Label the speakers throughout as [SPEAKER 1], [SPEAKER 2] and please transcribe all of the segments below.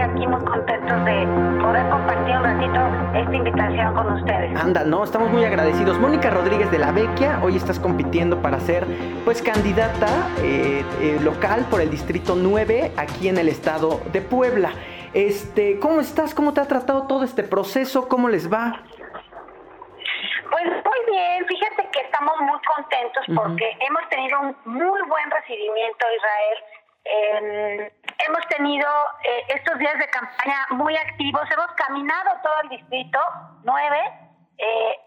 [SPEAKER 1] realmente aquí muy contentos de poder compartir un ratito esta invitación con ustedes.
[SPEAKER 2] Anda, no, estamos muy agradecidos. Mónica Rodríguez de la Vecchia, hoy estás compitiendo para ser pues candidata eh, eh, local por el Distrito 9 aquí en el estado de Puebla. Este, ¿Cómo estás? ¿Cómo te ha tratado todo este proceso? ¿Cómo les va?
[SPEAKER 1] Pues muy bien, fíjate que estamos muy contentos porque hemos tenido un muy buen recibimiento, Israel. Eh, hemos tenido eh, estos días de campaña muy activos, hemos caminado todo el distrito 9, eh,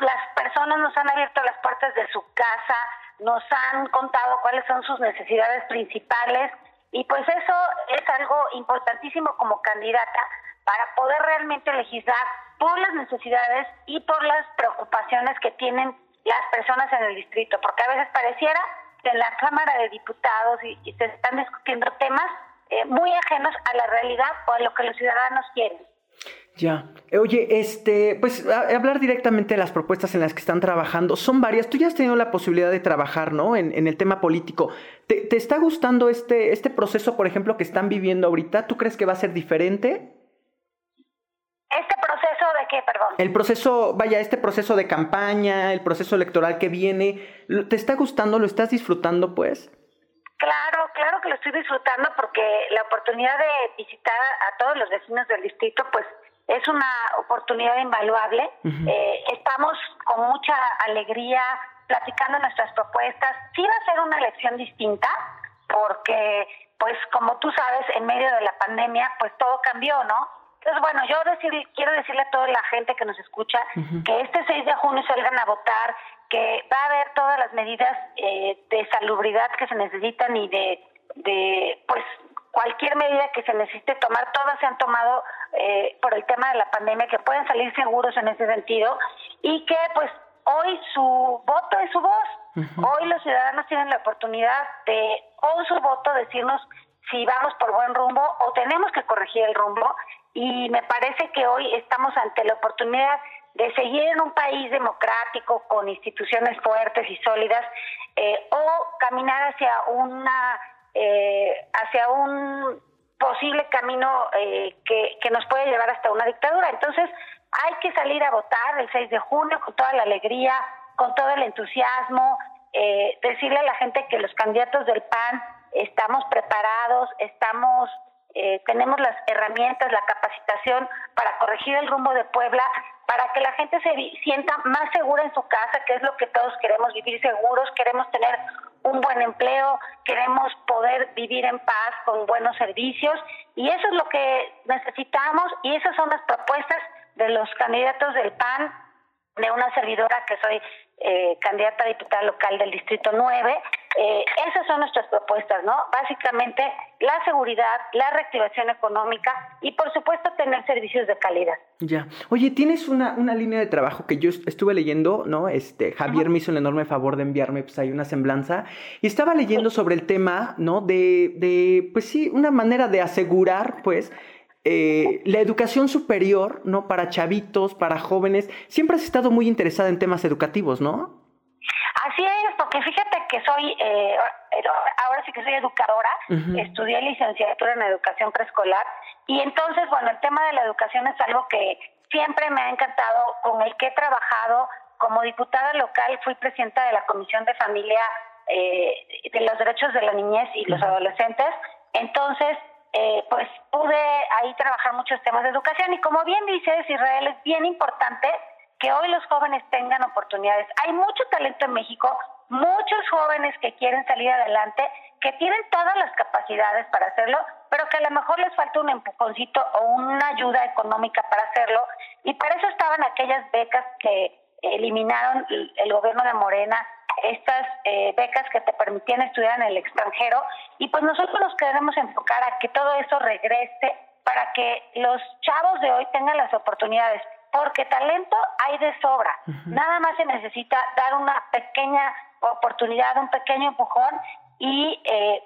[SPEAKER 1] las personas nos han abierto las puertas de su casa, nos han contado cuáles son sus necesidades principales y pues eso es algo importantísimo como candidata para poder realmente legislar por las necesidades y por las preocupaciones que tienen las personas en el distrito, porque a veces pareciera que en la Cámara de Diputados y, se están discutiendo temas eh, muy ajenos a la realidad o a lo que los ciudadanos quieren.
[SPEAKER 2] Ya. Oye, este, pues hablar directamente de las propuestas en las que están trabajando. Son varias. Tú ya has tenido la posibilidad de trabajar, ¿no? En, en el tema político. ¿Te, ¿Te, está gustando este, este proceso, por ejemplo, que están viviendo ahorita? ¿Tú crees que va a ser diferente?
[SPEAKER 1] ¿Este proceso de qué, perdón?
[SPEAKER 2] El proceso, vaya, este proceso de campaña, el proceso electoral que viene. ¿Te está gustando? ¿Lo estás disfrutando, pues?
[SPEAKER 1] Claro, claro que lo estoy disfrutando porque la oportunidad de visitar a todos los vecinos del distrito, pues es una oportunidad invaluable. eh, estamos con mucha alegría platicando nuestras propuestas. Sí va a ser una elección distinta porque, pues como tú sabes, en medio de la pandemia, pues todo cambió, ¿no? Entonces, bueno, yo decir, quiero decirle a toda la gente que nos escucha que este 6 de junio salgan a votar, que va a haber todas las medidas eh, de salubridad que se necesitan y de, de, pues, cualquier medida que se necesite tomar, todas se han tomado eh, por el tema de la pandemia, que pueden salir seguros en ese sentido y que pues hoy su voto es su voz. Hoy los ciudadanos tienen la oportunidad de con su voto decirnos si vamos por buen rumbo o tenemos que corregir el rumbo y me parece que hoy estamos ante la oportunidad de seguir en un país democrático con instituciones fuertes y sólidas eh, o caminar hacia una eh, hacia un posible camino eh, que, que nos puede llevar hasta una dictadura. Entonces, hay que salir a votar el 6 de junio con toda la alegría, con todo el entusiasmo, eh, decirle a la gente que los candidatos del PAN estamos preparados, estamos eh, tenemos las herramientas, la capacitación para corregir el rumbo de Puebla, para que la gente se sienta más segura en su casa, que es lo que todos queremos, vivir seguros, queremos tener un buen empleo, queremos poder vivir en paz con buenos servicios y eso es lo que necesitamos y esas son las propuestas de los candidatos del PAN, de una servidora que soy eh, candidata a diputada local del Distrito 9. Eh, esas son nuestras propuestas, ¿no? Básicamente la seguridad, la reactivación económica y por supuesto tener servicios de calidad.
[SPEAKER 2] Ya. Oye, tienes una, una línea de trabajo que yo estuve leyendo, ¿no? Este, Javier me hizo el enorme favor de enviarme, pues hay una semblanza, y estaba leyendo sobre el tema, ¿no? De, de pues sí, una manera de asegurar, pues, eh, la educación superior, ¿no? Para chavitos, para jóvenes, siempre has estado muy interesada en temas educativos, ¿no?
[SPEAKER 1] Así es, porque fíjate que soy, eh, ahora sí que soy educadora, estudié licenciatura en educación preescolar y entonces, bueno, el tema de la educación es algo que siempre me ha encantado, con el que he trabajado. Como diputada local, fui presidenta de la Comisión de Familia eh, de los Derechos de la Niñez y los Adolescentes, entonces eh, pues pude ahí trabajar muchos temas de educación y como bien dices, Israel, es bien importante que hoy los jóvenes tengan oportunidades. Hay mucho talento en México, muchos jóvenes que quieren salir adelante, que tienen todas las capacidades para hacerlo, pero que a lo mejor les falta un empujoncito o una ayuda económica para hacerlo. Y para eso estaban aquellas becas que eliminaron el gobierno de Morena estas eh, becas que te permitían estudiar en el extranjero y pues nosotros nos queremos enfocar a que todo eso regrese para que los chavos de hoy tengan las oportunidades, porque talento hay de sobra, nada más se necesita dar una pequeña oportunidad, un pequeño empujón y eh,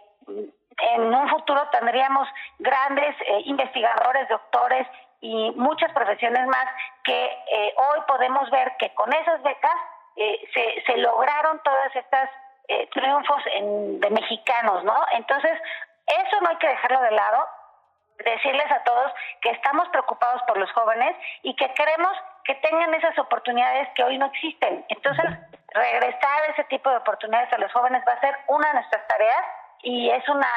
[SPEAKER 1] en un futuro tendríamos grandes eh, investigadores, doctores y muchas profesiones más que eh, hoy podemos ver que con esas becas eh, se, se lograron todas estas eh, triunfos en, de mexicanos, ¿no? Entonces, eso no hay que dejarlo de lado. Decirles a todos que estamos preocupados por los jóvenes y que queremos que tengan esas oportunidades que hoy no existen. Entonces, regresar ese tipo de oportunidades a los jóvenes va a ser una de nuestras tareas y es una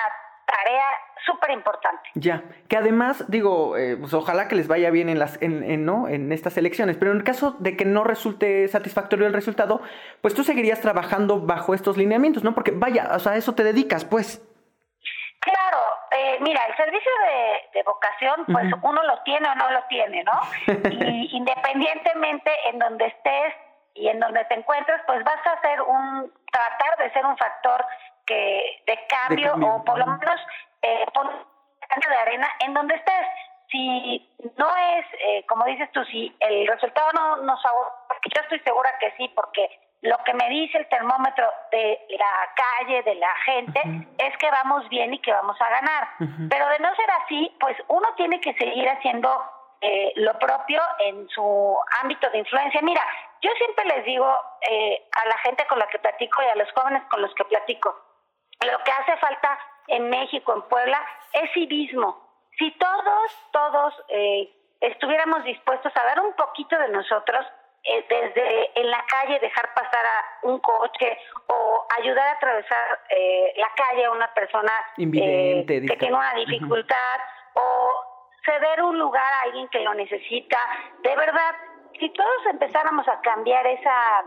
[SPEAKER 1] tarea súper importante.
[SPEAKER 2] Ya, que además, digo, eh, pues ojalá que les vaya bien en, las, en, ¿no? en estas elecciones, pero en el caso de que no resulte satisfactorio el resultado, pues tú seguirías trabajando bajo estos lineamientos, ¿no? Porque vaya, o sea, a eso te dedicas, pues.
[SPEAKER 1] Eh, mira, el servicio de, vocación, pues uno lo tiene o no lo tiene, ¿no? y independientemente en donde estés y en donde te encuentres, pues vas a hacer un, tratar de ser un factor que de cambio, o por lo menos eh, poner un de arena en donde estés. Si no es, eh, como dices tú, si el resultado no nos porque yo estoy segura que sí, porque lo que me dice el termómetro de la calle, de la gente, es que vamos bien y que vamos a ganar. Pero de no ser así, pues uno tiene que seguir haciendo eh, lo propio en su ámbito de influencia. Mira, yo siempre les digo eh, a la gente con la que platico y a los jóvenes con los que platico, lo que hace falta en México, en Puebla, es civismo. Si todos, todos eh, estuviéramos dispuestos a dar un poquito de nosotros, eh, desde en la calle dejar pasar a un coche o ayudar a atravesar eh, la calle a una persona
[SPEAKER 2] que
[SPEAKER 1] tiene una dificultad o ceder un lugar a alguien que lo necesita. De verdad, si todos empezáramos a cambiar esa,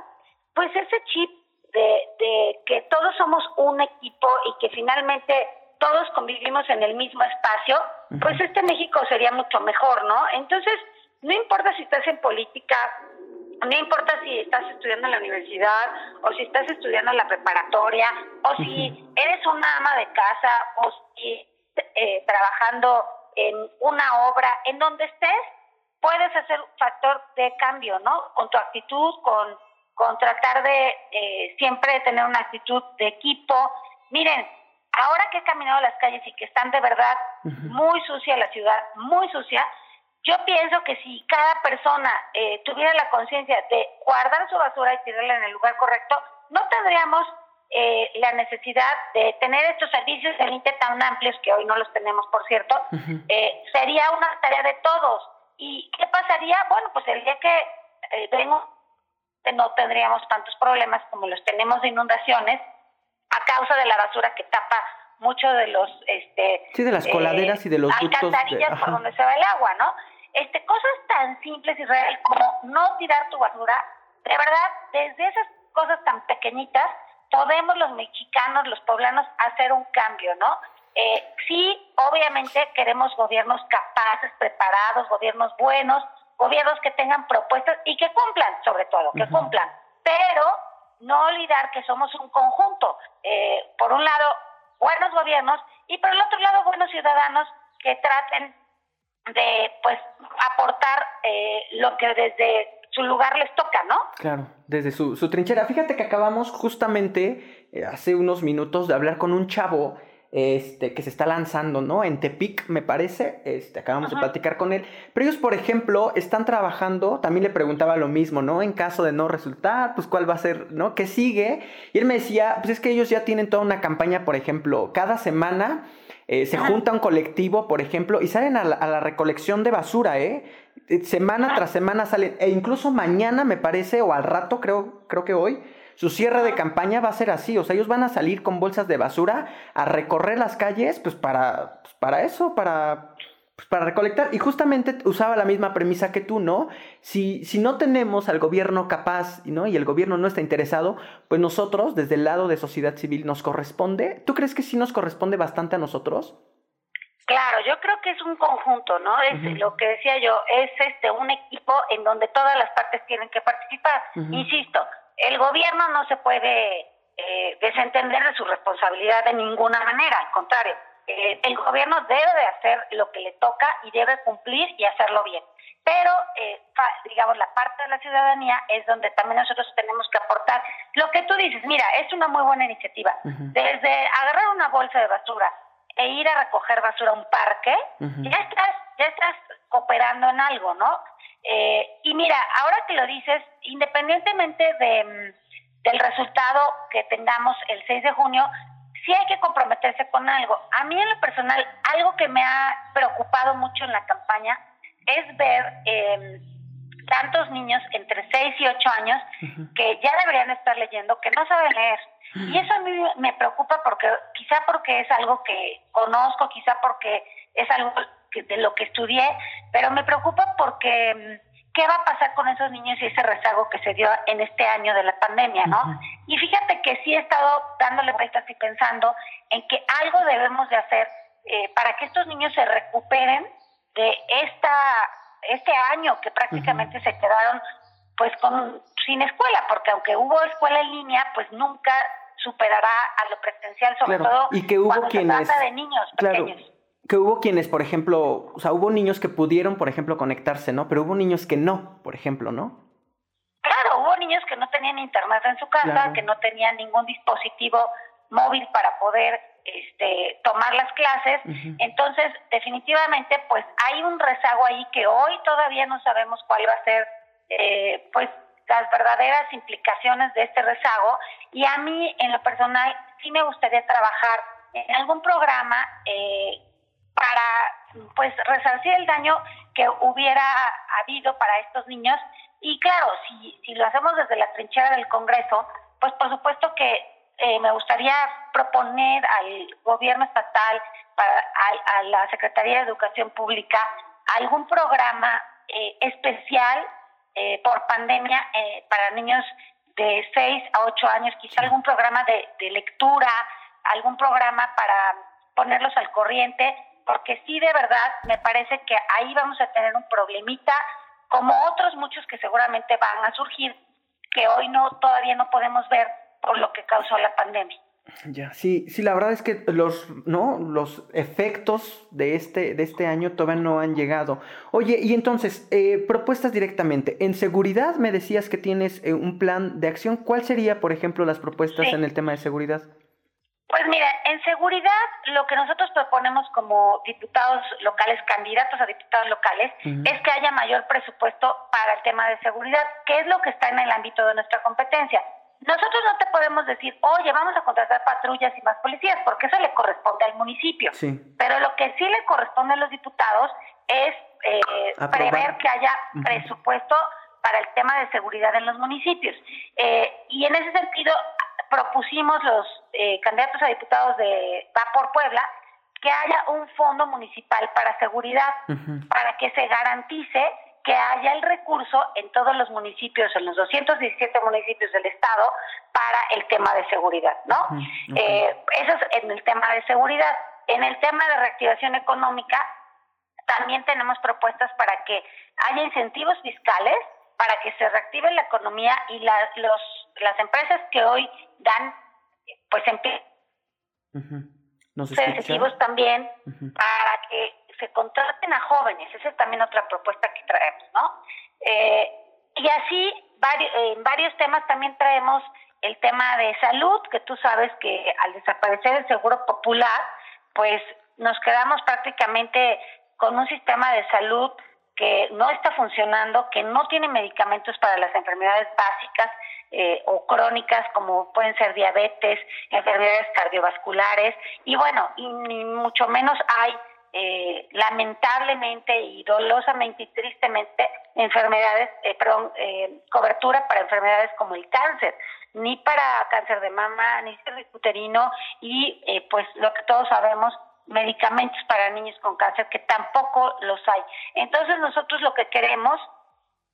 [SPEAKER 1] pues ese chip de, que todos somos un equipo y que finalmente todos convivimos en el mismo espacio, pues este México sería mucho mejor, ¿no? Entonces, no importa si estás en política, no importa si estás estudiando en la universidad o si estás estudiando en la preparatoria o si eres una ama de casa o si eh, trabajando en una obra, en donde estés, puedes hacer un factor de cambio, ¿no? Con tu actitud, con con tratar de eh, siempre tener una actitud de equipo. Miren, ahora que he caminado las calles y que están de verdad muy sucia la ciudad, muy sucia, yo pienso que si cada persona eh, tuviera la conciencia de guardar su basura y tirarla en el lugar correcto, no tendríamos eh, la necesidad de tener estos servicios de límite tan amplios que hoy no los tenemos, por cierto. sería una tarea de todos. ¿Y qué pasaría? Bueno, pues el día que vengo no tendríamos tantos problemas como los tenemos de inundaciones a causa de la basura que tapa mucho de los este
[SPEAKER 2] sí de las coladeras y de los
[SPEAKER 1] alcantarillas por donde se va el agua no este cosas tan simples y reales como no tirar tu basura de verdad desde esas cosas tan pequeñitas podemos los mexicanos los poblanos hacer un cambio no eh, sí obviamente queremos gobiernos capaces preparados gobiernos buenos gobiernos que tengan propuestas y que cumplan, sobre todo, que cumplan. Pero no olvidar que somos un conjunto. Eh, por un lado, buenos gobiernos y por el otro lado, buenos ciudadanos que traten de pues aportar eh, lo que desde su lugar les toca, ¿no?
[SPEAKER 2] Claro, desde su, su trinchera. Fíjate que acabamos justamente eh, hace unos minutos de hablar con un chavo este, que se está lanzando, ¿no? En Tepic, me parece, este, acabamos de platicar con él. Pero ellos, por ejemplo, están trabajando, también le preguntaba lo mismo, ¿no? En caso de no resultar, pues cuál va a ser, ¿no? ¿Qué sigue? Y él me decía, pues es que ellos ya tienen toda una campaña, por ejemplo, cada semana eh, se junta un colectivo, por ejemplo, y salen a la, recolección de basura, ¿eh? eh semana tras semana salen, e incluso mañana, me parece, o al rato, creo, creo que hoy, su cierre de campaña va a ser así, o sea, ellos van a salir con bolsas de basura a recorrer las calles, pues para, pues, para eso, para, pues, para recolectar. Y justamente usaba la misma premisa que tú, ¿no? Si, si no tenemos al gobierno capaz, ¿no? Y el gobierno no está interesado, pues nosotros, desde el lado de sociedad civil, nos corresponde. ¿Tú crees que sí nos corresponde bastante a nosotros?
[SPEAKER 1] Claro, yo creo que es un conjunto, ¿no? Es lo que decía yo, es este un equipo en donde todas las partes tienen que participar. Insisto, el gobierno no se puede eh, desentender de su responsabilidad de ninguna manera, al contrario, eh, el gobierno debe de hacer lo que le toca y debe cumplir y hacerlo bien. Pero, eh, digamos, la parte de la ciudadanía es donde también nosotros tenemos que aportar. Lo que tú dices, mira, es una muy buena iniciativa. Desde agarrar una bolsa de basura e ir a recoger basura a un parque, ya estás, ya estás cooperando en algo, ¿no? Eh, y mira, ahora que lo dices, independientemente de, mm, del resultado que tengamos el 6 de junio, sí hay que comprometerse con algo. A mí en lo personal, algo que me ha preocupado mucho en la campaña es ver eh, tantos niños entre 6 y 8 años que ya deberían estar leyendo, que no saben leer. Y eso a mí me preocupa porque quizá porque es algo que conozco, quizá porque es algo que, de lo que estudié, pero me preocupa porque mm, qué va a pasar con esos niños y ese rezago que se dio en este año de la pandemia, ¿no? Y fíjate que sí he estado dándole vueltas y pensando en que algo debemos de hacer eh, para que estos niños se recuperen de esta este año que prácticamente se quedaron pues con sin escuela, porque aunque hubo escuela en línea, pues nunca superará a lo presencial, sobre todo
[SPEAKER 2] y que hubo
[SPEAKER 1] cuando
[SPEAKER 2] quienes,
[SPEAKER 1] se trata de niños pequeños.
[SPEAKER 2] Que hubo quienes, por ejemplo, o sea, hubo niños que pudieron, por ejemplo, conectarse, ¿no? Pero hubo niños que no, por ejemplo, ¿no?
[SPEAKER 1] Claro, hubo niños que no tenían internet en su casa, que no tenían ningún dispositivo móvil para poder este, tomar las clases. Entonces, definitivamente, pues hay un rezago ahí que hoy todavía no sabemos cuál va a ser, eh, pues, las verdaderas implicaciones de este rezago. Y a mí, en lo personal, sí me gustaría trabajar en algún programa eh, para, pues, resarcir el daño que hubiera habido para estos niños. Y claro, si, si lo hacemos desde la trinchera del Congreso, pues por supuesto que eh, me gustaría proponer al gobierno estatal, a, la Secretaría de Educación Pública, algún programa eh, especial eh, por pandemia para niños de 6 a 8 años, quizá algún programa de, de lectura, algún programa para ponerlos al corriente, porque sí, de verdad, me parece que ahí vamos a tener un problemita, como otros muchos que seguramente van a surgir, que hoy no todavía no podemos ver por lo que causó la pandemia.
[SPEAKER 2] Ya, sí, sí, la verdad es que los, ¿no? Los efectos de este, de este año todavía no han llegado. Oye, y entonces, eh, propuestas directamente. En seguridad me decías que tienes eh, un plan de acción. ¿Cuál sería, por ejemplo, las propuestas en el tema de seguridad?
[SPEAKER 1] Pues mira, en seguridad lo que nosotros proponemos como diputados locales, candidatos a diputados locales, es que haya mayor presupuesto para el tema de seguridad, que es lo que está en el ámbito de nuestra competencia. Nosotros no te podemos decir, oye, vamos a contratar patrullas y más policías, porque eso le corresponde al municipio. Pero lo que sí le corresponde a los diputados es eh, prever que haya presupuesto para el tema de seguridad en los municipios. Eh, y en ese sentido, propusimos los eh, candidatos a diputados de Va por Puebla que haya un fondo municipal para seguridad, para que se garantice que haya el recurso en todos los municipios, en los 217 municipios del estado, para el tema de seguridad, ¿no? Eh, eso es en el tema de seguridad. En el tema de reactivación económica, también tenemos propuestas para que haya incentivos fiscales para que se reactive la economía y la, los, las empresas que hoy dan, pues, empleo. incentivos también para que se contraten a jóvenes, esa es también otra propuesta que traemos, ¿no? Eh, y así, en varios temas también traemos el tema de salud, que tú sabes que al desaparecer el seguro popular, pues nos quedamos prácticamente con un sistema de salud que no está funcionando, que no tiene medicamentos para las enfermedades básicas eh, o crónicas como pueden ser diabetes, enfermedades cardiovasculares y bueno, y ni mucho menos hay eh, lamentablemente y dolosamente y tristemente enfermedades, eh, perdón, eh, cobertura para enfermedades como el cáncer, ni para cáncer de mama, ni uterino y eh, pues lo que todos sabemos, medicamentos para niños con cáncer que tampoco los hay. Entonces nosotros lo que queremos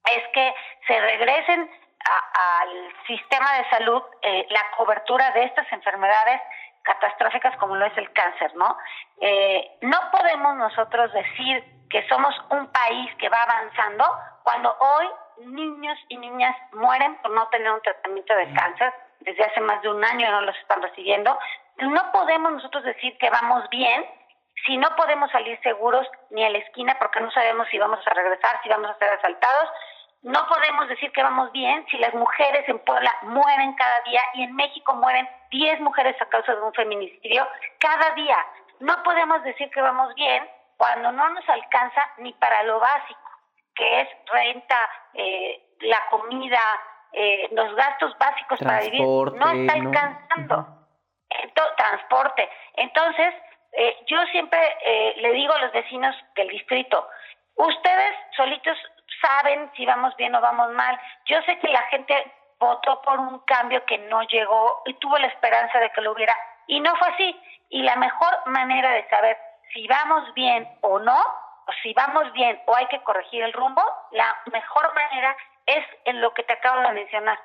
[SPEAKER 1] es que se regresen al sistema de salud la cobertura de estas enfermedades catastróficas como lo es el cáncer, ¿no? Eh, no podemos nosotros decir que somos un país que va avanzando cuando hoy niños y niñas mueren por no tener un tratamiento de cáncer desde hace más de un año no los están recibiendo. No podemos nosotros decir que vamos bien si no podemos salir seguros ni a la esquina porque no sabemos si vamos a regresar, si vamos a ser asaltados, no podemos decir que vamos bien si las mujeres en Puebla mueren cada día y en México mueren 10 mujeres a causa de un feminicidio cada día. No podemos decir que vamos bien cuando no nos alcanza ni para lo básico, que es renta, eh, la comida, eh, los gastos básicos para vivir. No está alcanzando. Transporte. Entonces, eh, yo siempre eh, le digo a los vecinos del distrito, ustedes solitos saben si vamos bien o vamos mal. Yo sé que la gente votó por un cambio que no llegó y tuvo la esperanza de que lo hubiera y no fue así. Y la mejor manera de saber si vamos bien o no, o si vamos bien o hay que corregir el rumbo, la mejor manera es en lo que te acabo de mencionar.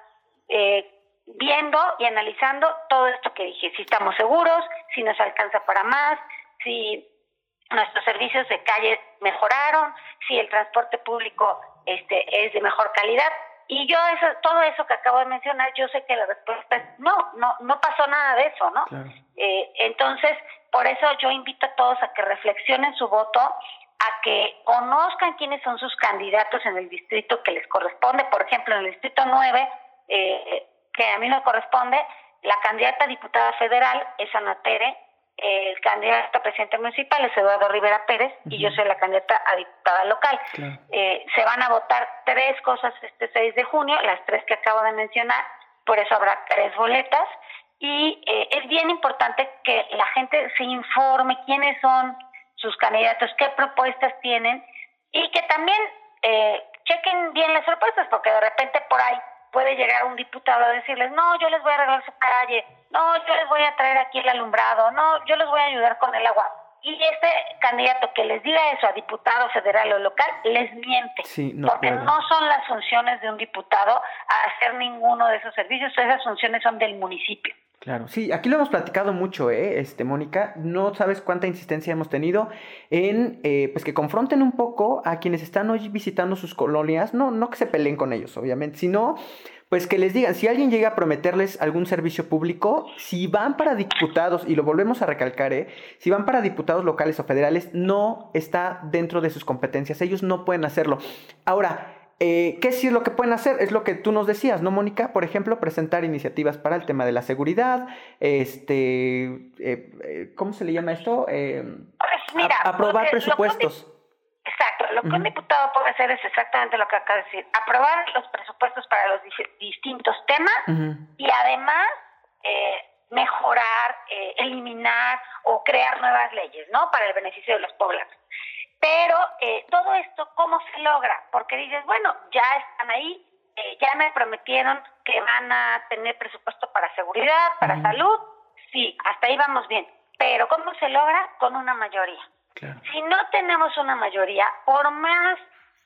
[SPEAKER 1] Eh, viendo y analizando todo esto que dije, si estamos seguros, si nos alcanza para más, si nuestros servicios de calle mejoraron, si el transporte público este es de mejor calidad. Y yo eso, todo eso que acabo de mencionar, yo sé que la respuesta es no, no, no pasó nada de eso, ¿no? Eh, entonces, por eso yo invito a todos a que reflexionen su voto, a que conozcan quiénes son sus candidatos en el distrito que les corresponde. Por ejemplo, en el distrito 9, eh, que a mí me corresponde, la candidata a diputada federal es Ana Tere, el candidato a presidente municipal es Eduardo Rivera Pérez y yo soy la candidata a diputada local. Eh, se van a votar tres cosas este 6 de junio, las tres que acabo de mencionar, por eso habrá tres boletas y eh, es bien importante que la gente se informe quiénes son sus candidatos, qué propuestas tienen y que también eh, chequen bien las propuestas porque de repente por ahí puede llegar un diputado a decirles, no, yo les voy a arreglar su calle, no, yo les voy a traer aquí el alumbrado, no, yo les voy a ayudar con el agua. Y este candidato que les diga eso a diputado federal o local, les miente. porque no son las funciones de un diputado hacer ninguno de esos servicios, esas funciones son del municipio.
[SPEAKER 2] Claro, sí, aquí lo hemos platicado mucho, ¿eh? Este, Mónica, no sabes cuánta insistencia hemos tenido en, eh, pues que confronten un poco a quienes están hoy visitando sus colonias, no, no que se peleen con ellos, obviamente, sino, pues que les digan, si alguien llega a prometerles algún servicio público, si van para diputados, y lo volvemos a recalcar, ¿eh? Si van para diputados locales o federales, no está dentro de sus competencias, ellos no pueden hacerlo. Ahora, eh, ¿Qué sí es lo que pueden hacer? Es lo que tú nos decías, ¿no, Mónica? Por ejemplo, presentar iniciativas para el tema de la seguridad, este, eh, eh, ¿cómo se le llama esto?
[SPEAKER 1] pues mira,
[SPEAKER 2] aprobar presupuestos.
[SPEAKER 1] exacto, lo que un diputado puede hacer es exactamente lo que acaba de decir, aprobar los presupuestos para los distintos temas y además mejorar, eliminar o crear nuevas leyes, ¿no? Para el beneficio de los poblados. Pero eh, todo esto, ¿cómo se logra? Porque dices, bueno, ya están ahí, eh, ya me prometieron que van a tener presupuesto para seguridad, para salud. Sí, hasta ahí vamos bien. Pero ¿cómo se logra? Con una mayoría. Si no tenemos una mayoría, por más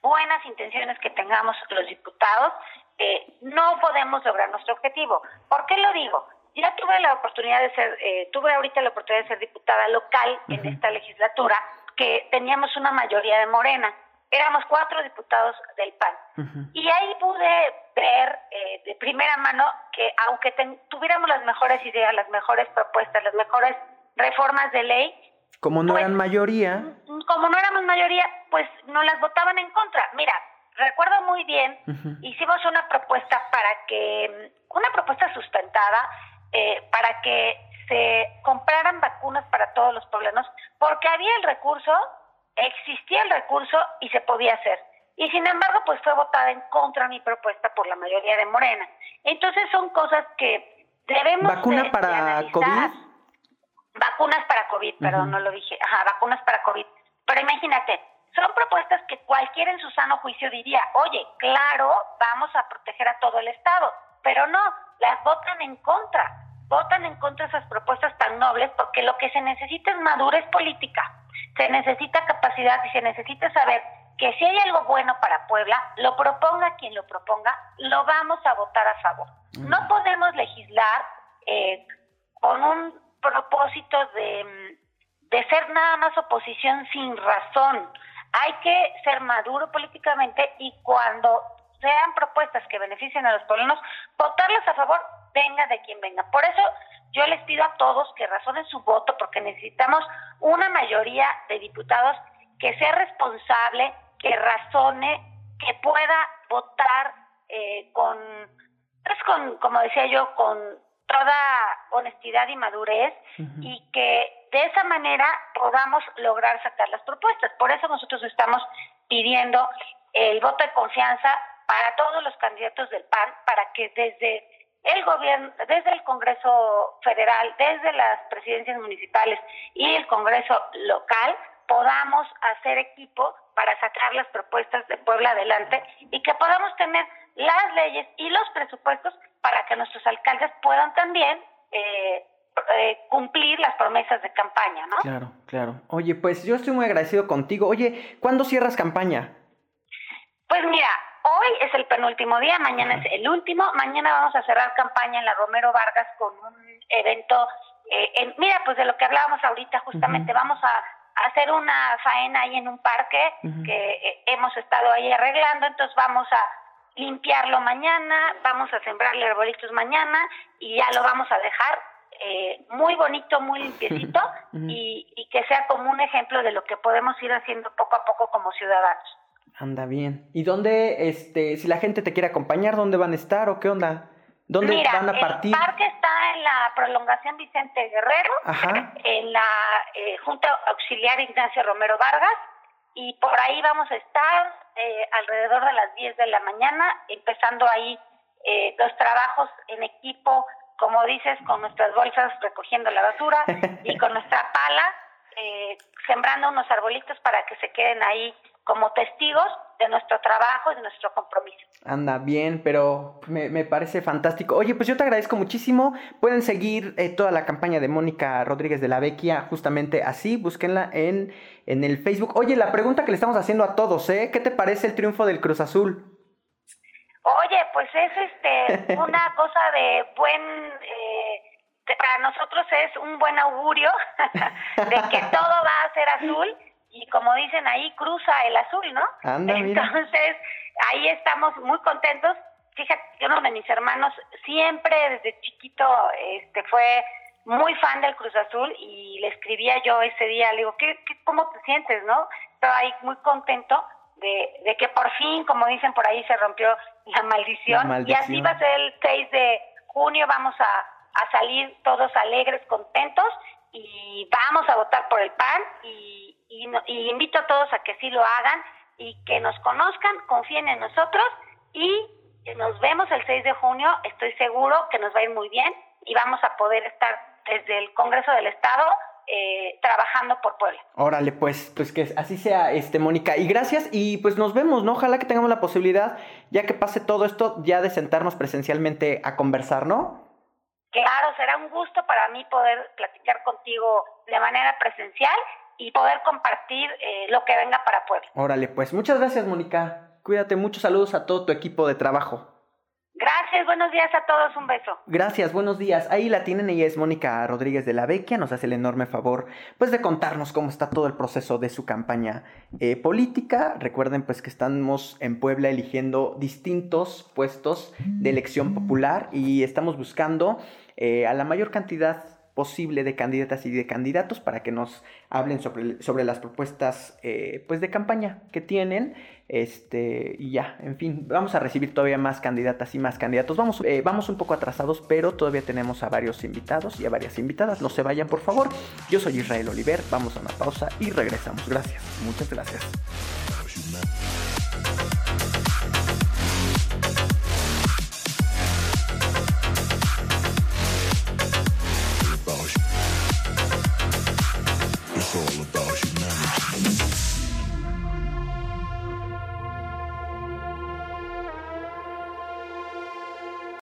[SPEAKER 1] buenas intenciones que tengamos los diputados, eh, no podemos lograr nuestro objetivo. ¿Por qué lo digo? Ya tuve la oportunidad de ser, eh, tuve ahorita la oportunidad de ser diputada local en esta legislatura que teníamos una mayoría de Morena. Éramos cuatro diputados del PAN. Y ahí pude ver eh, de primera mano que aunque tuviéramos las mejores ideas, las mejores propuestas, las mejores reformas de ley,
[SPEAKER 2] como no pues, eran mayoría.
[SPEAKER 1] Como no éramos mayoría, pues no las votaban en contra. Mira, recuerdo muy bien, hicimos una propuesta para que, una propuesta sustentada, eh, para que se compraran vacunas para todos los poblanos, porque había el recurso, existía el recurso y se podía hacer. Y sin embargo, pues fue votada en contra mi propuesta por la mayoría de Morena. Entonces son cosas que debemos
[SPEAKER 2] ¿Vacuna para COVID?
[SPEAKER 1] Vacunas para COVID, perdón, no lo dije. Ajá, vacunas para COVID. Pero imagínate, son propuestas que cualquiera en su sano juicio diría, oye, claro, vamos a proteger a todo el Estado, pero no, las votan en contra votan en contra de esas propuestas tan nobles porque lo que se necesita es madurez política, se necesita capacidad y se necesita saber que si hay algo bueno para Puebla, lo proponga quien lo proponga, lo vamos a votar a favor. No podemos legislar eh, con un propósito de, de ser nada más oposición sin razón. Hay que ser maduro políticamente y cuando sean propuestas que beneficien a los poblanos, votarlas a favor, venga de quien venga. Por eso yo les pido a todos que razonen su voto, porque necesitamos una mayoría de diputados que sea responsable, que razone, que pueda votar eh, con, pues con, como decía yo, con toda honestidad y madurez y que de esa manera podamos lograr sacar las propuestas. Por eso nosotros estamos pidiendo el voto de confianza para todos los candidatos del PAN, para que desde el gobierno, desde el Congreso Federal, desde las presidencias municipales y el Congreso local, podamos hacer equipo para sacar las propuestas de Puebla adelante y que podamos tener las leyes y los presupuestos para que nuestros alcaldes puedan también eh, eh, cumplir las promesas de campaña, ¿no?
[SPEAKER 2] Claro, claro. Oye, pues yo estoy muy agradecido contigo. Oye, ¿cuándo cierras campaña?
[SPEAKER 1] Pues mira, hoy es el penúltimo día, mañana es el último. Mañana vamos a cerrar campaña en la Romero Vargas con un evento. Eh, mira, pues de lo que hablábamos ahorita, justamente, vamos a hacer una faena ahí en un parque que eh, hemos estado ahí arreglando, entonces vamos a limpiarlo mañana, vamos a sembrarle arbolitos mañana y ya lo vamos a dejar eh, muy bonito, muy limpiecito y, y que sea como un ejemplo de lo que podemos ir haciendo poco a poco como ciudadanos.
[SPEAKER 2] Anda bien. ¿Y dónde, este, si la gente te quiere acompañar, dónde van a estar o qué onda? ¿Dónde van a partir?
[SPEAKER 1] El parque está en la prolongación Vicente Guerrero, en la eh, Junta Auxiliar Ignacio Romero Vargas, y por ahí vamos a estar eh, alrededor de las 10 de la mañana, empezando ahí eh, los trabajos en equipo, como dices, con nuestras bolsas recogiendo la basura y con nuestra pala, sembrando unos arbolitos para que se queden ahí como testigos de nuestro trabajo y de nuestro compromiso.
[SPEAKER 2] Anda bien, pero me, me parece fantástico. Oye, pues yo te agradezco muchísimo. Pueden seguir eh, toda la campaña de Mónica Rodríguez de la Vecchia justamente así, búsquenla en, en el Facebook. Oye, la pregunta que le estamos haciendo a todos, ¿eh? ¿Qué te parece el triunfo del Cruz Azul?
[SPEAKER 1] Oye, pues es este una cosa de buen eh, para nosotros es un buen augurio de que todo va a ser azul y como dicen ahí, cruza el azul, ¿no? Entonces, ahí estamos muy contentos. Fíjate, uno de mis hermanos siempre desde chiquito este fue muy fan del Cruz Azul y le escribía yo ese día, le digo, ¿qué, qué cómo te sientes, no? Estaba ahí muy contento de, de que por fin, como dicen por ahí, se rompió la maldición. la maldición. Y así va a ser el 6 de junio, vamos a, a salir todos alegres, contentos y vamos a votar por el PAN y y, invito a todos a que sí lo hagan y que nos conozcan, confíen en nosotros y nos vemos el 6 de junio. Estoy seguro que nos va a ir muy bien y vamos a poder estar desde el Congreso del Estado eh, trabajando por Puebla.
[SPEAKER 2] Órale, pues, pues que así sea, este, Mónica. Y gracias, y pues nos vemos, ¿no? Ojalá que tengamos la posibilidad, ya que pase todo esto, ya de sentarnos presencialmente a conversar, ¿no?
[SPEAKER 1] Claro, será un gusto para mí poder platicar contigo de manera presencial y poder compartir eh, lo que venga para Puebla.
[SPEAKER 2] Órale, pues muchas gracias, Mónica. Cuídate, muchos saludos a todo tu equipo de trabajo.
[SPEAKER 1] Gracias, buenos días a todos, un beso.
[SPEAKER 2] Gracias, buenos días. Ahí la tienen, ella es Mónica Rodríguez de la Vecchia, nos hace el enorme favor pues de contarnos cómo está todo el proceso de su campaña eh, política. Recuerden pues que estamos en Puebla eligiendo distintos puestos de elección popular y estamos buscando eh, a la mayor cantidad posible de candidatas y de candidatos para que nos hablen sobre, sobre las propuestas eh, pues de campaña que tienen este y ya en fin vamos a recibir todavía más candidatas y más candidatos. Vamos eh, vamos un poco atrasados pero todavía tenemos a varios invitados y a varias invitadas. No se vayan por favor. Yo soy Israel Oliver. Vamos a una pausa y regresamos. Gracias. Muchas gracias